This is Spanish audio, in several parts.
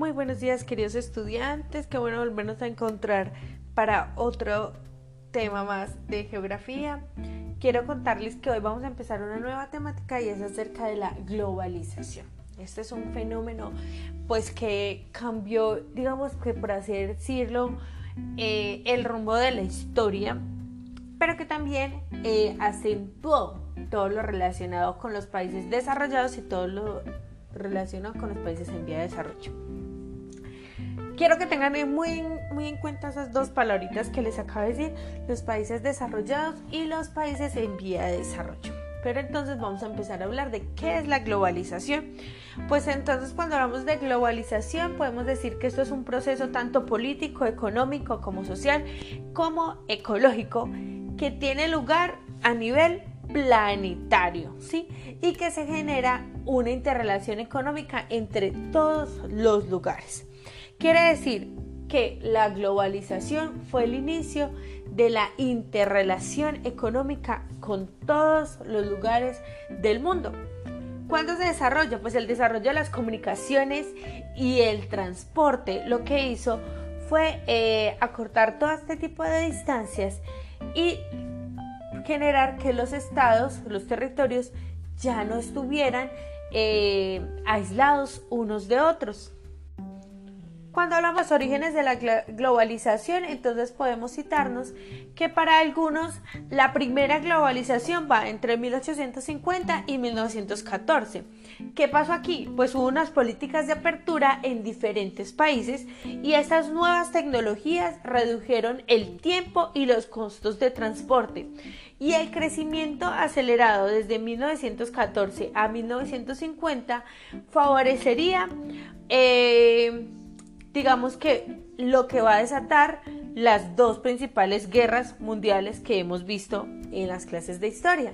Muy buenos días queridos estudiantes, qué bueno volvernos a encontrar para otro tema más de geografía. Quiero contarles que hoy vamos a empezar una nueva temática y es acerca de la globalización. Este es un fenómeno pues que cambió, digamos que por así decirlo, eh, el rumbo de la historia, pero que también eh, acentuó todo lo relacionado con los países desarrollados y todo lo relacionado con los países en vía de desarrollo. Quiero que tengan muy, en cuenta esas dos palabritas que les acabo de decir, los países desarrollados y los países en vía de desarrollo. Pero entonces vamos a empezar a hablar de qué es la globalización. Pues entonces cuando hablamos de globalización podemos decir que esto es un proceso tanto político, económico como social, como ecológico, que tiene lugar a nivel planetario, ¿sí? Y que se genera una interrelación económica entre todos los lugares. Quiere decir que la globalización fue el inicio de la interrelación económica con todos los lugares del mundo. ¿Cuándo se desarrolla? Pues el desarrollo de las comunicaciones y el transporte lo que hizo fue eh, acortar todo este tipo de distancias y generar que los estados, los territorios, ya no estuvieran eh, aislados unos de otros. Cuando hablamos orígenes de la globalización, entonces podemos citarnos que para algunos la primera globalización va entre 1850 y 1914. ¿Qué pasó aquí? Pues hubo unas políticas de apertura en diferentes países y estas nuevas tecnologías redujeron el tiempo y los costos de transporte. Y el crecimiento acelerado desde 1914 a 1950 favorecería eh, digamos que lo que va a desatar las dos principales guerras mundiales que hemos visto en las clases de historia.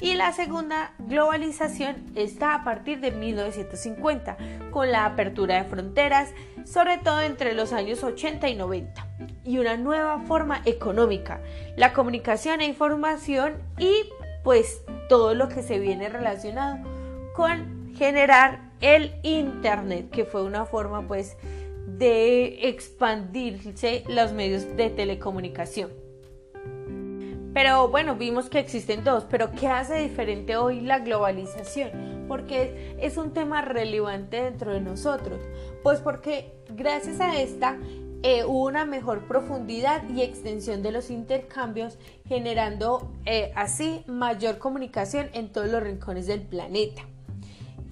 Y la segunda globalización está a partir de 1950, con la apertura de fronteras, sobre todo entre los años 80 y 90, y una nueva forma económica, la comunicación e información y pues todo lo que se viene relacionado con generar el Internet, que fue una forma pues de expandirse los medios de telecomunicación. Pero bueno, vimos que existen dos, pero ¿qué hace diferente hoy la globalización? Porque es un tema relevante dentro de nosotros. Pues porque gracias a esta eh, hubo una mejor profundidad y extensión de los intercambios, generando eh, así mayor comunicación en todos los rincones del planeta.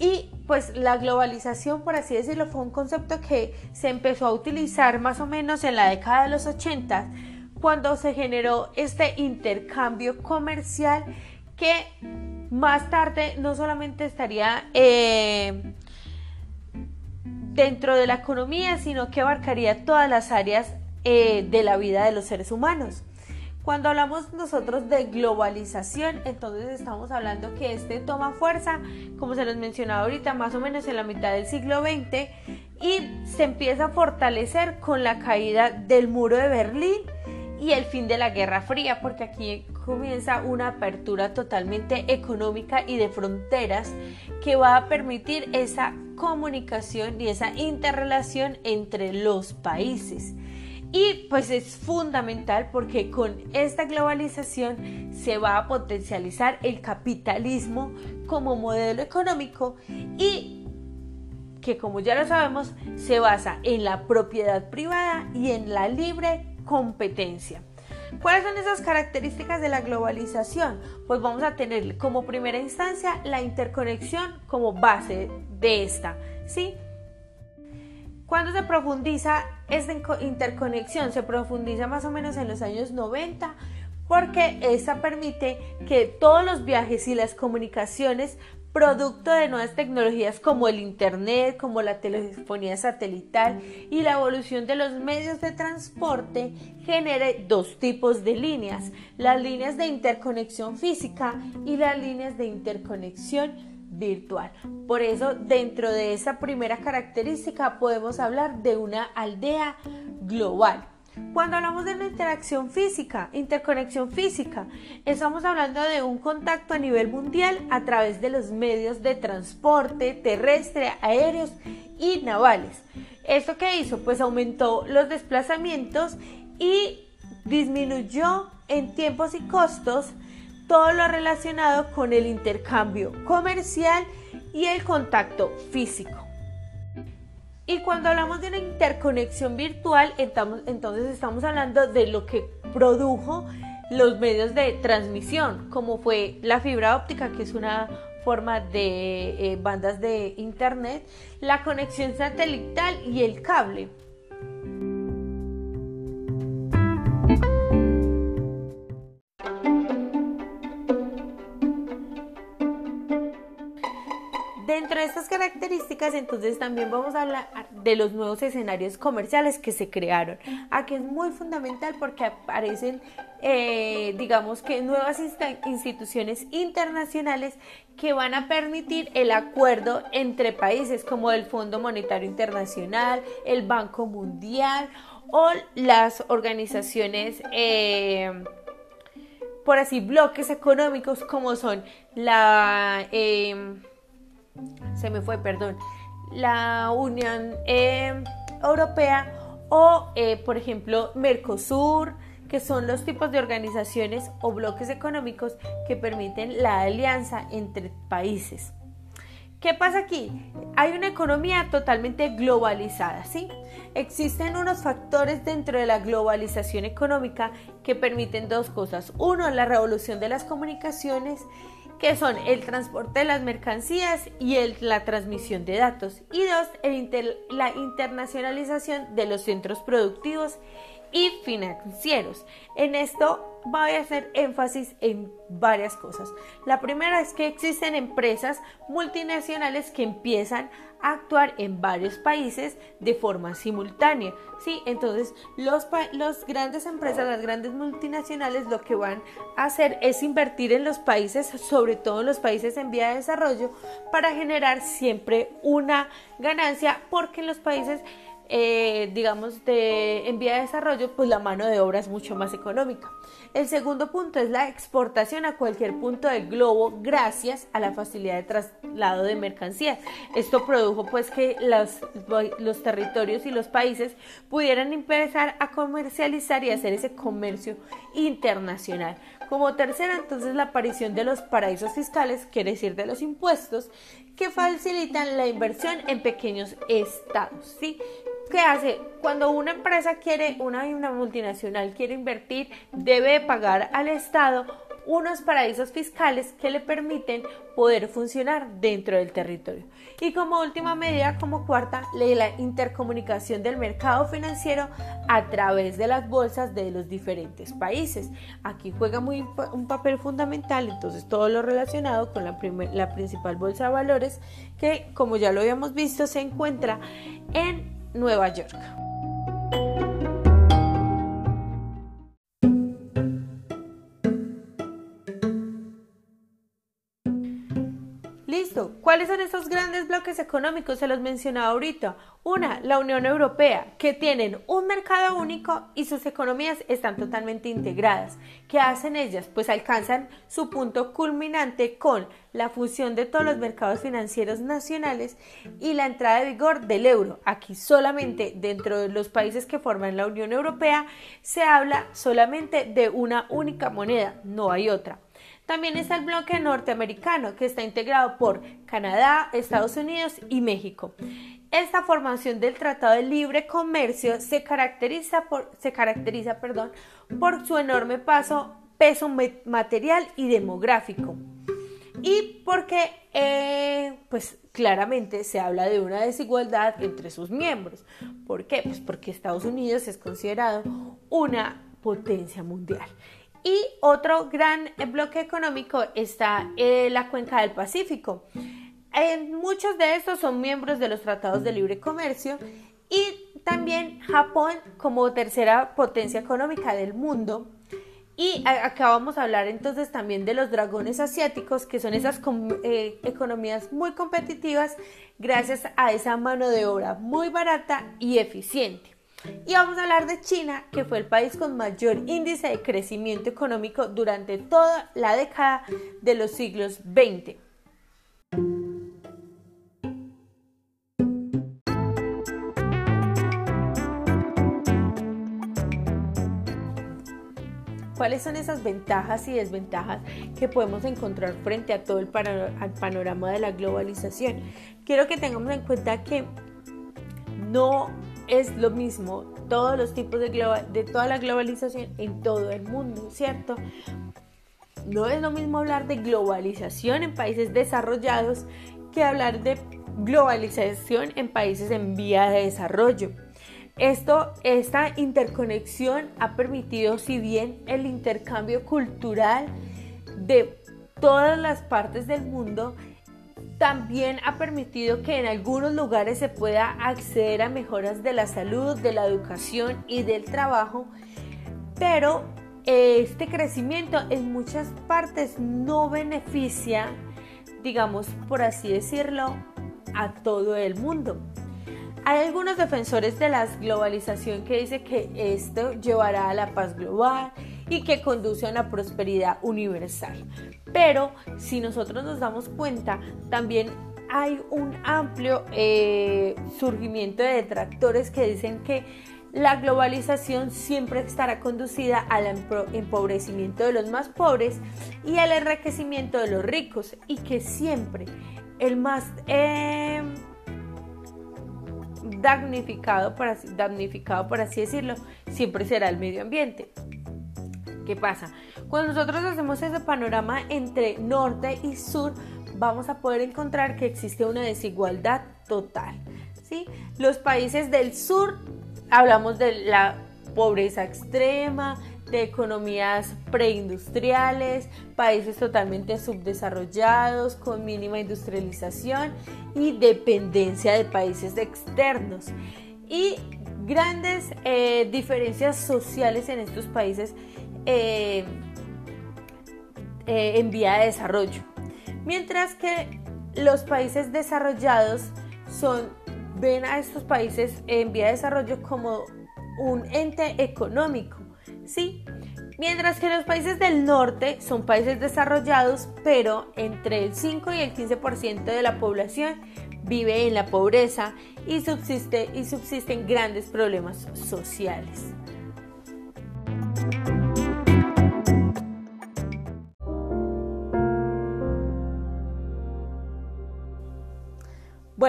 Y pues la globalización, por así decirlo, fue un concepto que se empezó a utilizar más o menos en la década de los 80, cuando se generó este intercambio comercial que más tarde no solamente estaría eh, dentro de la economía, sino que abarcaría todas las áreas eh, de la vida de los seres humanos. Cuando hablamos nosotros de globalización, entonces estamos hablando que este toma fuerza, como se les mencionaba ahorita, más o menos en la mitad del siglo XX y se empieza a fortalecer con la caída del muro de Berlín y el fin de la Guerra Fría, porque aquí comienza una apertura totalmente económica y de fronteras que va a permitir esa comunicación y esa interrelación entre los países. Y pues es fundamental porque con esta globalización se va a potencializar el capitalismo como modelo económico y que como ya lo sabemos se basa en la propiedad privada y en la libre competencia. ¿Cuáles son esas características de la globalización? Pues vamos a tener como primera instancia la interconexión como base de esta, ¿sí? Cuando se profundiza esta interconexión? Se profundiza más o menos en los años 90 porque esta permite que todos los viajes y las comunicaciones producto de nuevas tecnologías como el Internet, como la telefonía satelital y la evolución de los medios de transporte genere dos tipos de líneas, las líneas de interconexión física y las líneas de interconexión virtual. Por eso, dentro de esa primera característica podemos hablar de una aldea global. Cuando hablamos de una interacción física, interconexión física, estamos hablando de un contacto a nivel mundial a través de los medios de transporte terrestre, aéreos y navales. ¿Esto qué hizo? Pues aumentó los desplazamientos y disminuyó en tiempos y costos todo lo relacionado con el intercambio comercial y el contacto físico. Y cuando hablamos de una interconexión virtual, entonces estamos hablando de lo que produjo los medios de transmisión, como fue la fibra óptica, que es una forma de eh, bandas de internet, la conexión satelital y el cable. Características, entonces también vamos a hablar de los nuevos escenarios comerciales que se crearon. Aquí es muy fundamental porque aparecen, eh, digamos que nuevas instituciones internacionales que van a permitir el acuerdo entre países como el Fondo Monetario Internacional, el Banco Mundial o las organizaciones. Eh, por así, bloques económicos como son la eh, se me fue, perdón, la Unión eh, Europea o, eh, por ejemplo, Mercosur, que son los tipos de organizaciones o bloques económicos que permiten la alianza entre países. ¿Qué pasa aquí? Hay una economía totalmente globalizada, ¿sí? Existen unos factores dentro de la globalización económica que permiten dos cosas. Uno, la revolución de las comunicaciones que son el transporte de las mercancías y la transmisión de datos. Y dos, la internacionalización de los centros productivos y financieros. En esto voy a hacer énfasis en varias cosas. La primera es que existen empresas multinacionales que empiezan a actuar en varios países de forma simultánea. ¿sí? Entonces, los, los grandes empresas, las grandes multinacionales, lo que van a hacer es invertir en los países, sobre todo en los países en vía de desarrollo, para generar siempre una ganancia, porque en los países eh, digamos, de, en vía de desarrollo, pues la mano de obra es mucho más económica. El segundo punto es la exportación a cualquier punto del globo gracias a la facilidad de traslado de mercancías. Esto produjo pues que los, los territorios y los países pudieran empezar a comercializar y hacer ese comercio internacional. Como tercera, entonces, la aparición de los paraísos fiscales, quiere decir de los impuestos, que facilitan la inversión en pequeños estados, ¿sí? ¿Qué hace? Cuando una empresa quiere, una, una multinacional quiere invertir, debe pagar al Estado unos paraísos fiscales que le permiten poder funcionar dentro del territorio. Y como última medida, como cuarta, la intercomunicación del mercado financiero a través de las bolsas de los diferentes países. Aquí juega muy, un papel fundamental, entonces todo lo relacionado con la, la principal bolsa de valores que, como ya lo habíamos visto, se encuentra en Nueva York. Son esos grandes bloques económicos? Se los mencionaba ahorita. Una, la Unión Europea, que tienen un mercado único y sus economías están totalmente integradas. ¿Qué hacen ellas? Pues alcanzan su punto culminante con la fusión de todos los mercados financieros nacionales y la entrada de vigor del euro. Aquí solamente dentro de los países que forman la Unión Europea se habla solamente de una única moneda, no hay otra. También está el bloque norteamericano, que está integrado por Canadá, Estados Unidos y México. Esta formación del Tratado de Libre Comercio se caracteriza por, se caracteriza, perdón, por su enorme paso, peso material y demográfico. Y porque, eh, pues claramente se habla de una desigualdad entre sus miembros. ¿Por qué? Pues porque Estados Unidos es considerado una potencia mundial. Y otro gran bloque económico está eh, la cuenca del Pacífico. muchos de estos son miembros de los tratados de libre comercio y también Japón como tercera potencia económica del mundo. Y acá vamos a hablar entonces también de los dragones asiáticos, que son esas eh, economías muy competitivas gracias a esa mano de obra muy barata y eficiente. Y vamos a hablar de China, que fue el país con mayor índice de crecimiento económico durante toda la década de los siglos XX. ¿Cuáles son esas ventajas y desventajas que podemos encontrar frente a todo el panorama de la globalización? Quiero que tengamos en cuenta que no es lo mismo todos los tipos de, de toda la globalización en todo el mundo, ¿cierto? No es lo mismo hablar de globalización en países desarrollados que hablar de globalización en países en vía de desarrollo. Esto, esta interconexión ha permitido, si bien el intercambio cultural de todas las partes del mundo, también ha permitido que en algunos lugares se pueda acceder a mejoras de la salud, de la educación y del trabajo, pero este crecimiento en muchas partes no beneficia, digamos por así decirlo, a todo el mundo. Hay algunos defensores de la globalización que dicen que esto llevará a la paz global y que conduce a una prosperidad universal. Pero si nosotros nos damos cuenta, también hay un amplio eh, surgimiento de detractores que dicen que la globalización siempre estará conducida al empobrecimiento de los más pobres y al enriquecimiento de los ricos y que siempre el más eh, damnificado, damnificado, por así decirlo, siempre será el medio ambiente. ¿Qué pasa? Cuando nosotros hacemos ese panorama entre norte y sur, vamos a poder encontrar que existe una desigualdad total. ¿sí? Los países del sur, hablamos de la pobreza extrema, de economías preindustriales, países totalmente subdesarrollados, con mínima industrialización y dependencia de países externos. Y grandes eh, diferencias sociales en estos países eh, eh, en vía de desarrollo. Mientras que los países desarrollados son, ven a estos países en vía de desarrollo como un ente económico ¿sí? Mientras que los países del norte son países desarrollados, pero entre el 5 y el 15% de la población vive en la pobreza y, subsiste, y subsisten grandes problemas sociales.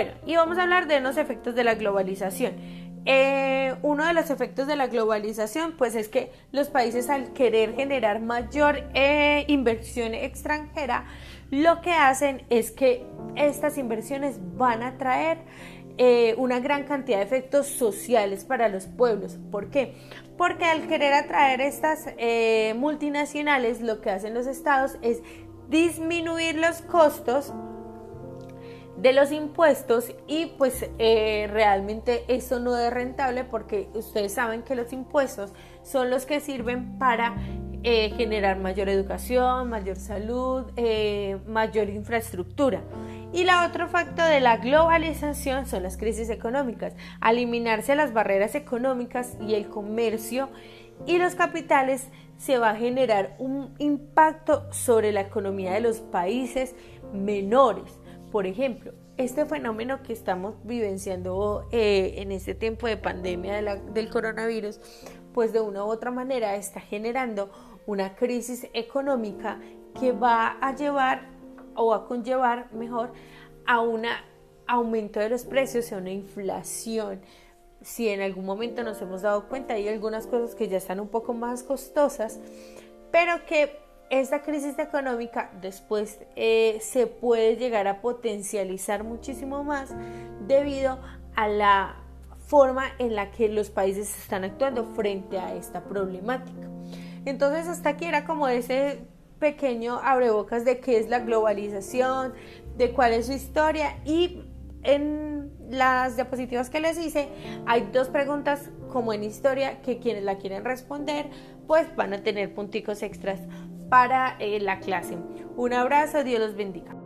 Bueno, y vamos a hablar de los efectos de la globalización. Eh, uno de los efectos de la globalización pues es que los países al querer generar mayor eh, inversión extranjera lo que hacen es que estas inversiones van a traer eh, una gran cantidad de efectos sociales para los pueblos. ¿Por qué? Porque al querer atraer estas multinacionales lo que hacen los estados es disminuir los costos de los impuestos y pues eh, realmente eso no es rentable porque ustedes saben que los impuestos son los que sirven para eh, generar mayor educación, mayor salud, eh, mayor infraestructura. Y la otro factor de la globalización son las crisis económicas. Eliminarse las barreras económicas y el comercio y los capitales, se va a generar un impacto sobre la economía de los países menores por ejemplo, este fenómeno que estamos vivenciando eh, en este tiempo de pandemia del coronavirus, pues de una u otra manera está generando una crisis económica que va a llevar o a conllevar mejor a un aumento de los precios, a una inflación. Si en algún momento nos hemos dado cuenta, hay algunas cosas que ya están un poco más costosas, pero que esta crisis económica después eh, se puede llegar a potencializar muchísimo más debido a la forma en la que los países están actuando frente a esta problemática. Entonces hasta aquí era como ese pequeño abrebocas de qué es la globalización, de cuál es su historia y en las diapositivas que les hice hay dos preguntas como en historia que quienes la quieren responder pues van a tener punticos extras para eh, la clase. Un abrazo, Dios los bendiga.